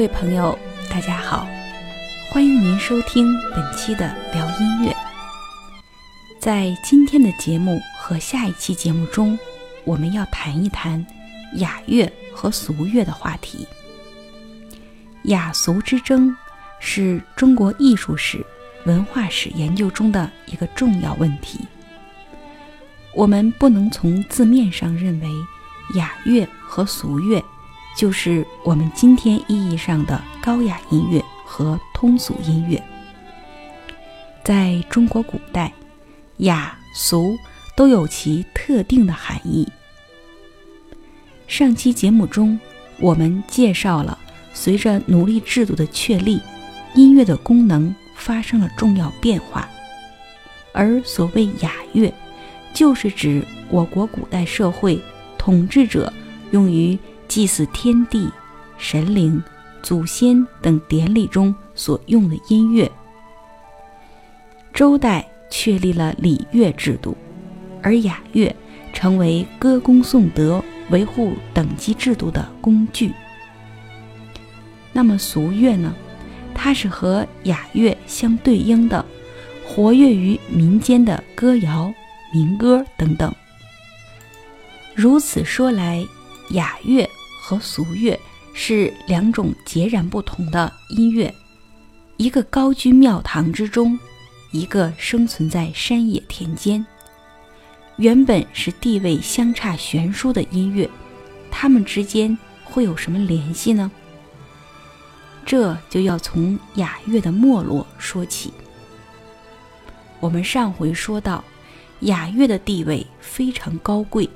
各位朋友，大家好，欢迎您收听本期的聊音乐。在今天的节目和下一期节目中，我们要谈一谈雅乐和俗乐的话题。雅俗之争是中国艺术史、文化史研究中的一个重要问题。我们不能从字面上认为雅乐和俗乐就是我们今天意义上的高雅音乐和通俗音乐。在中国古代，雅俗都有其特定的含义。上期节目中，我们介绍了随着奴隶制度的确立，音乐的功能发生了重要变化。而所谓雅乐，就是指我国古代社会统治者用于祭祀天地、神灵、祖先等典礼中所用的音乐。周代。确立了礼乐制度，而雅乐成为歌功颂德、维护等级制度的工具。那么俗乐呢？它是和雅乐相对应的，活跃于民间的歌谣、民歌等等。如此说来，雅乐和俗乐是两种截然不同的音乐，一个高居庙堂之中。一个生存在山野田间，原本是地位相差悬殊的音乐，它们之间会有什么联系呢？这就要从雅乐的没落说起。我们上回说到，雅乐的地位非常高贵，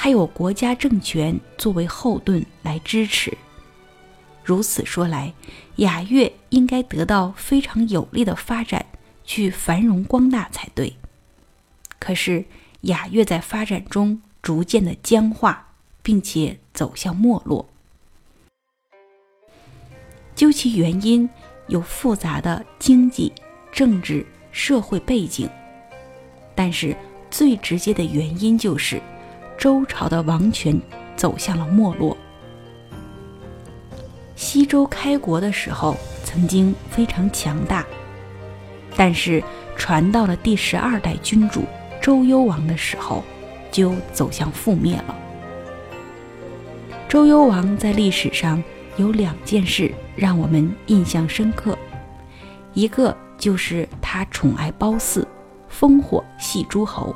它有国家政权作为后盾来支持。如此说来，雅乐应该得到非常有力的发展。去繁荣光大才对。可是雅乐在发展中逐渐的僵化，并且走向没落。究其原因，有复杂的经济、政治、社会背景。但是最直接的原因就是周朝的王权走向了没落。西周开国的时候，曾经非常强大。但是传到了第十二代君主周幽王的时候，就走向覆灭了。周幽王在历史上有两件事让我们印象深刻，一个就是他宠爱褒姒，烽火戏诸侯；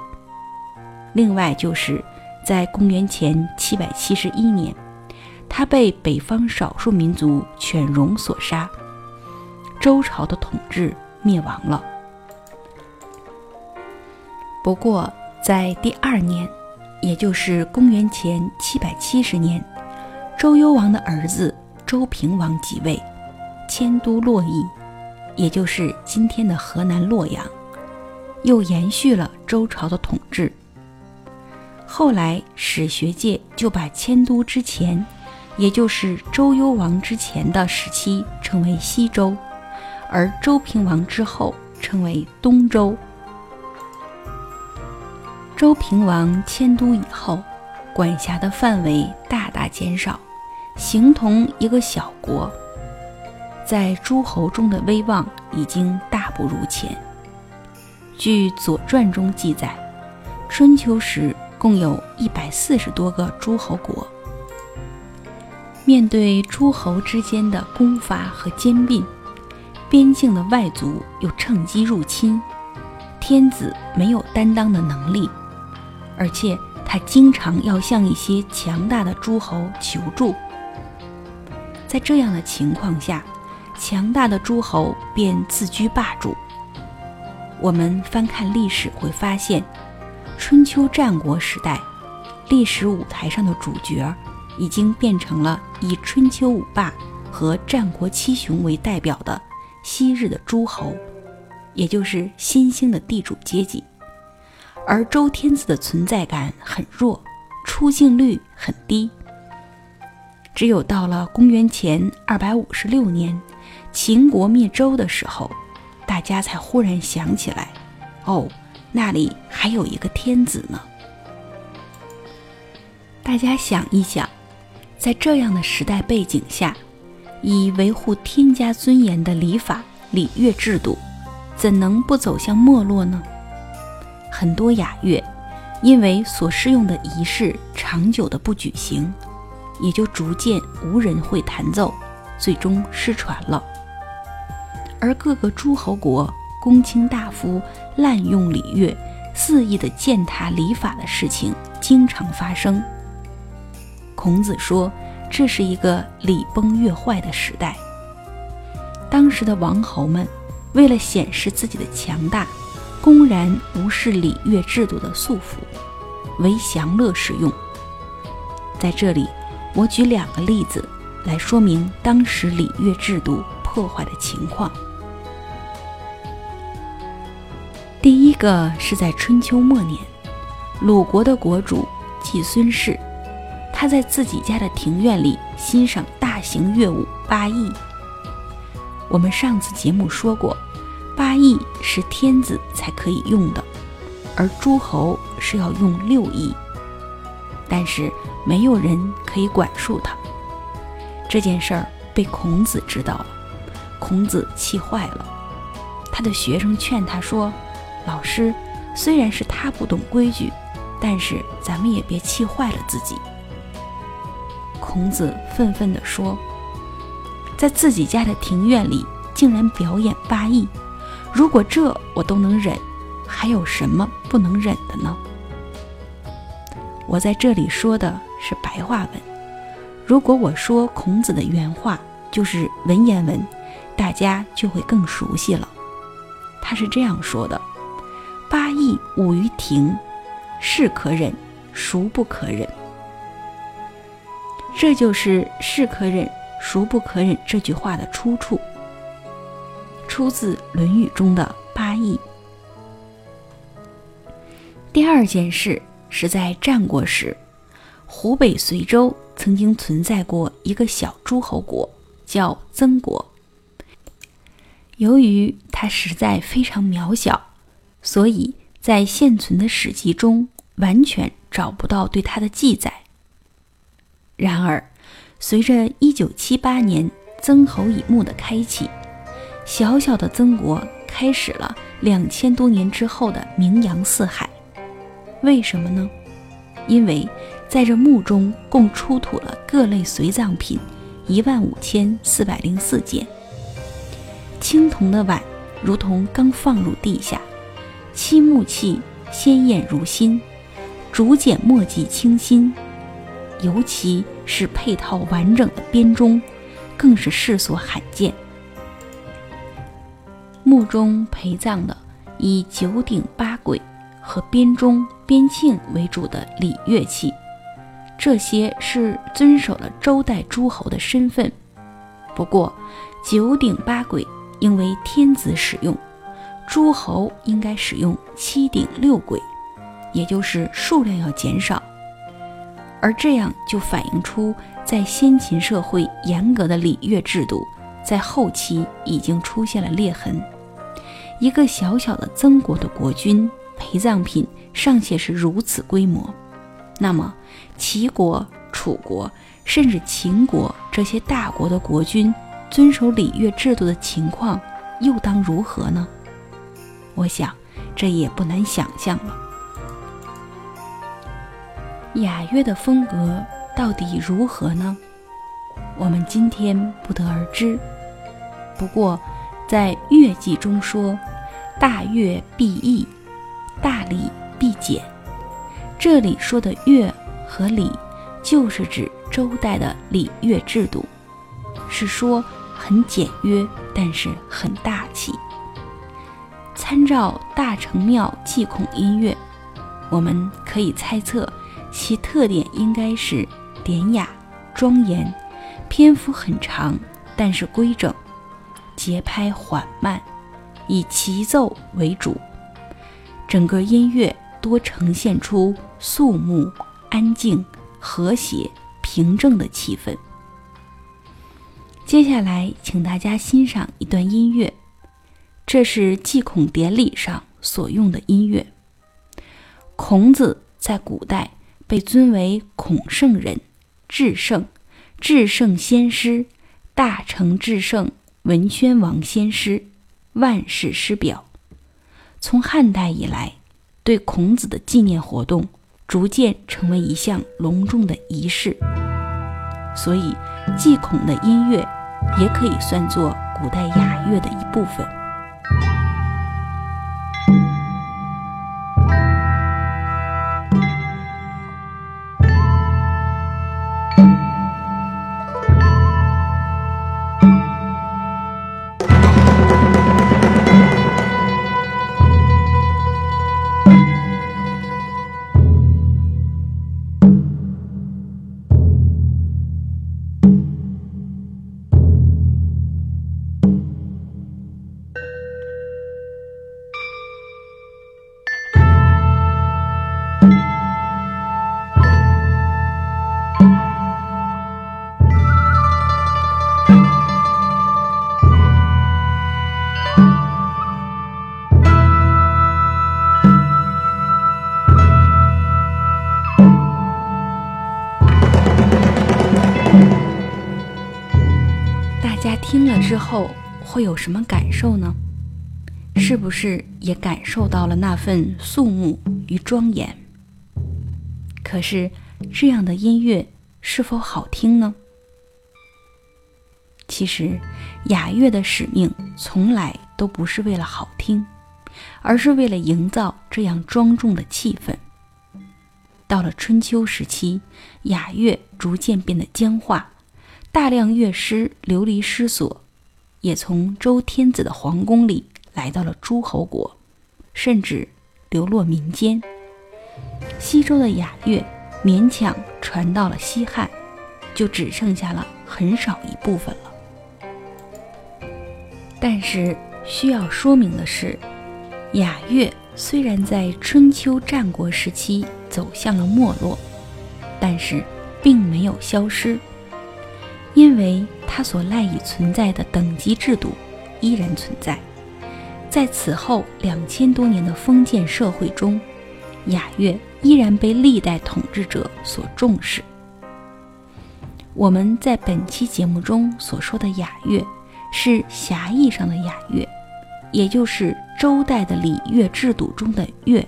另外就是在公元前七百七十一年，他被北方少数民族犬戎所杀，周朝的统治。灭亡了。不过，在第二年，也就是公元前七百七十年，周幽王的儿子周平王即位，迁都洛邑，也就是今天的河南洛阳，又延续了周朝的统治。后来，史学界就把迁都之前，也就是周幽王之前的时期称为西周。而周平王之后称为东周。周平王迁都以后，管辖的范围大大减少，形同一个小国，在诸侯中的威望已经大不如前。据《左传》中记载，春秋时共有一百四十多个诸侯国。面对诸侯之间的攻伐和兼并。边境的外族又趁机入侵，天子没有担当的能力，而且他经常要向一些强大的诸侯求助。在这样的情况下，强大的诸侯便自居霸主。我们翻看历史会发现，春秋战国时代，历史舞台上的主角已经变成了以春秋五霸和战国七雄为代表的。昔日的诸侯，也就是新兴的地主阶级，而周天子的存在感很弱，出镜率很低。只有到了公元前二百五十六年，秦国灭周的时候，大家才忽然想起来，哦，那里还有一个天子呢。大家想一想，在这样的时代背景下。以维护天家尊严的礼法礼乐制度，怎能不走向没落呢？很多雅乐因为所适用的仪式长久的不举行，也就逐渐无人会弹奏，最终失传了。而各个诸侯国公卿大夫滥用礼乐，肆意的践踏礼法的事情经常发生。孔子说。这是一个礼崩乐坏的时代。当时的王侯们为了显示自己的强大，公然无视礼乐制度的束缚，为享乐使用。在这里，我举两个例子来说明当时礼乐制度破坏的情况。第一个是在春秋末年，鲁国的国主季孙氏。他在自己家的庭院里欣赏大型乐舞八佾。我们上次节目说过，八佾是天子才可以用的，而诸侯是要用六佾。但是没有人可以管束他。这件事儿被孔子知道了，孔子气坏了。他的学生劝他说：“老师，虽然是他不懂规矩，但是咱们也别气坏了自己。”孔子愤愤地说：“在自己家的庭院里竟然表演八佾，如果这我都能忍，还有什么不能忍的呢？”我在这里说的是白话文，如果我说孔子的原话，就是文言文，大家就会更熟悉了。他是这样说的：“八佾舞于庭，是可忍，孰不可忍？”这就是“是可忍，孰不可忍”这句话的出处，出自《论语》中的八佾。第二件事是在战国时，湖北随州曾经存在过一个小诸侯国，叫曾国。由于它实在非常渺小，所以在现存的史籍中完全找不到对它的记载。然而，随着1978年曾侯乙墓的开启，小小的曾国开始了两千多年之后的名扬四海。为什么呢？因为在这墓中共出土了各类随葬品一万五千四百零四件，青铜的碗如同刚放入地下，漆木器鲜艳如新，竹简墨迹清新。尤其是配套完整的编钟，更是世所罕见。墓中陪葬的以九鼎八簋和编钟、编磬为主的礼乐器，这些是遵守了周代诸侯的身份。不过，九鼎八簋应为天子使用，诸侯应该使用七鼎六簋，也就是数量要减少。而这样就反映出，在先秦社会严格的礼乐制度，在后期已经出现了裂痕。一个小小的曾国的国君陪葬品尚且是如此规模，那么齐国、楚国，甚至秦国这些大国的国君遵守礼乐制度的情况又当如何呢？我想，这也不难想象了。雅乐的风格到底如何呢？我们今天不得而知。不过，在乐记中说：“大乐必易，大礼必简。”这里说的乐和礼，就是指周代的礼乐制度，是说很简约，但是很大气。参照大成庙祭孔音乐，我们可以猜测。其特点应该是典雅、庄严，篇幅很长，但是规整，节拍缓慢，以齐奏为主，整个音乐多呈现出肃穆、安静、和谐、平正的气氛。接下来，请大家欣赏一段音乐，这是祭孔典礼上所用的音乐。孔子在古代。被尊为孔圣人，至圣，至圣先师，大成至圣文宣王先师，万世师表。从汉代以来，对孔子的纪念活动逐渐成为一项隆重的仪式，所以祭孔的音乐也可以算作古代雅乐的一部分。后会有什么感受呢？是不是也感受到了那份肃穆与庄严？可是这样的音乐是否好听呢？其实雅乐的使命从来都不是为了好听，而是为了营造这样庄重的气氛。到了春秋时期，雅乐逐渐变得僵化。大量乐师流离失所，也从周天子的皇宫里来到了诸侯国，甚至流落民间。西周的雅乐勉强传到了西汉，就只剩下了很少一部分了。但是需要说明的是，雅乐虽然在春秋战国时期走向了没落，但是并没有消失。因为它所赖以存在的等级制度依然存在，在此后两千多年的封建社会中，雅乐依然被历代统治者所重视。我们在本期节目中所说的雅乐，是狭义上的雅乐，也就是周代的礼乐制度中的乐；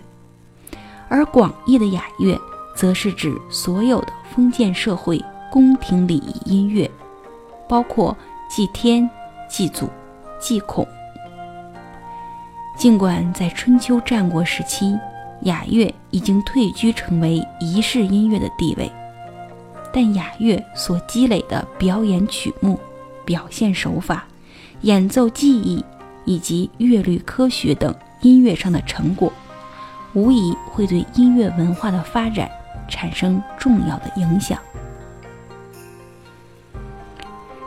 而广义的雅乐，则是指所有的封建社会。宫廷礼仪音乐，包括祭天、祭祖、祭孔。尽管在春秋战国时期，雅乐已经退居成为仪式音乐的地位，但雅乐所积累的表演曲目、表现手法、演奏技艺以及乐律科学等音乐上的成果，无疑会对音乐文化的发展产生重要的影响。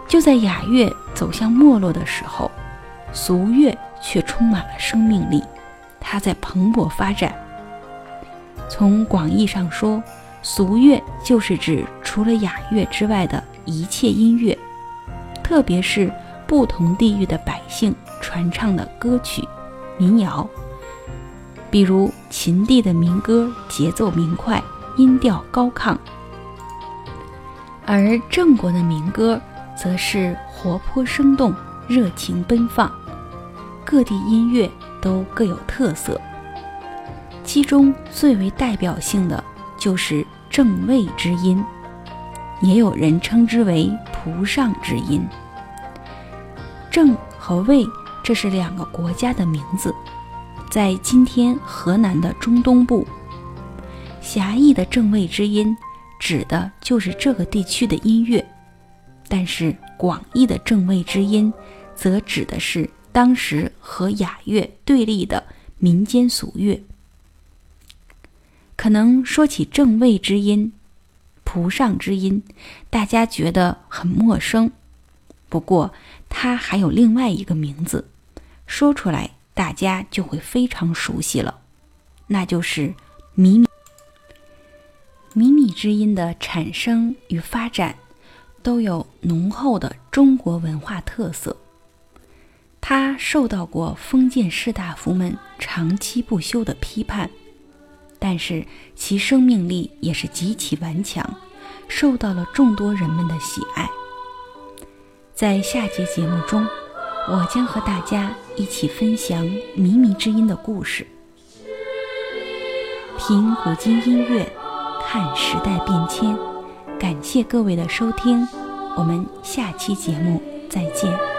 就在雅乐走向没落的时候，俗乐却充满了生命力，它在蓬勃发展。从广义上说，俗乐就是指除了雅乐之外的一切音乐，特别是不同地域的百姓传唱的歌曲、民谣。比如秦地的民歌，节奏明快，音调高亢；而郑国的民歌。则是活泼生动、热情奔放，各地音乐都各有特色。其中最为代表性的就是正位之音，也有人称之为蒲上之音。正和卫这是两个国家的名字，在今天河南的中东部。狭义的正位之音，指的就是这个地区的音乐。但是广义的正位之音，则指的是当时和雅乐对立的民间俗乐。可能说起正位之音、蒲上之音，大家觉得很陌生。不过它还有另外一个名字，说出来大家就会非常熟悉了，那就是靡靡。靡靡之音的产生与发展。都有浓厚的中国文化特色。它受到过封建士大夫们长期不休的批判，但是其生命力也是极其顽强，受到了众多人们的喜爱。在下节节目中，我将和大家一起分享靡靡之音的故事。听古今音乐，看时代变迁。感谢各位的收听，我们下期节目再见。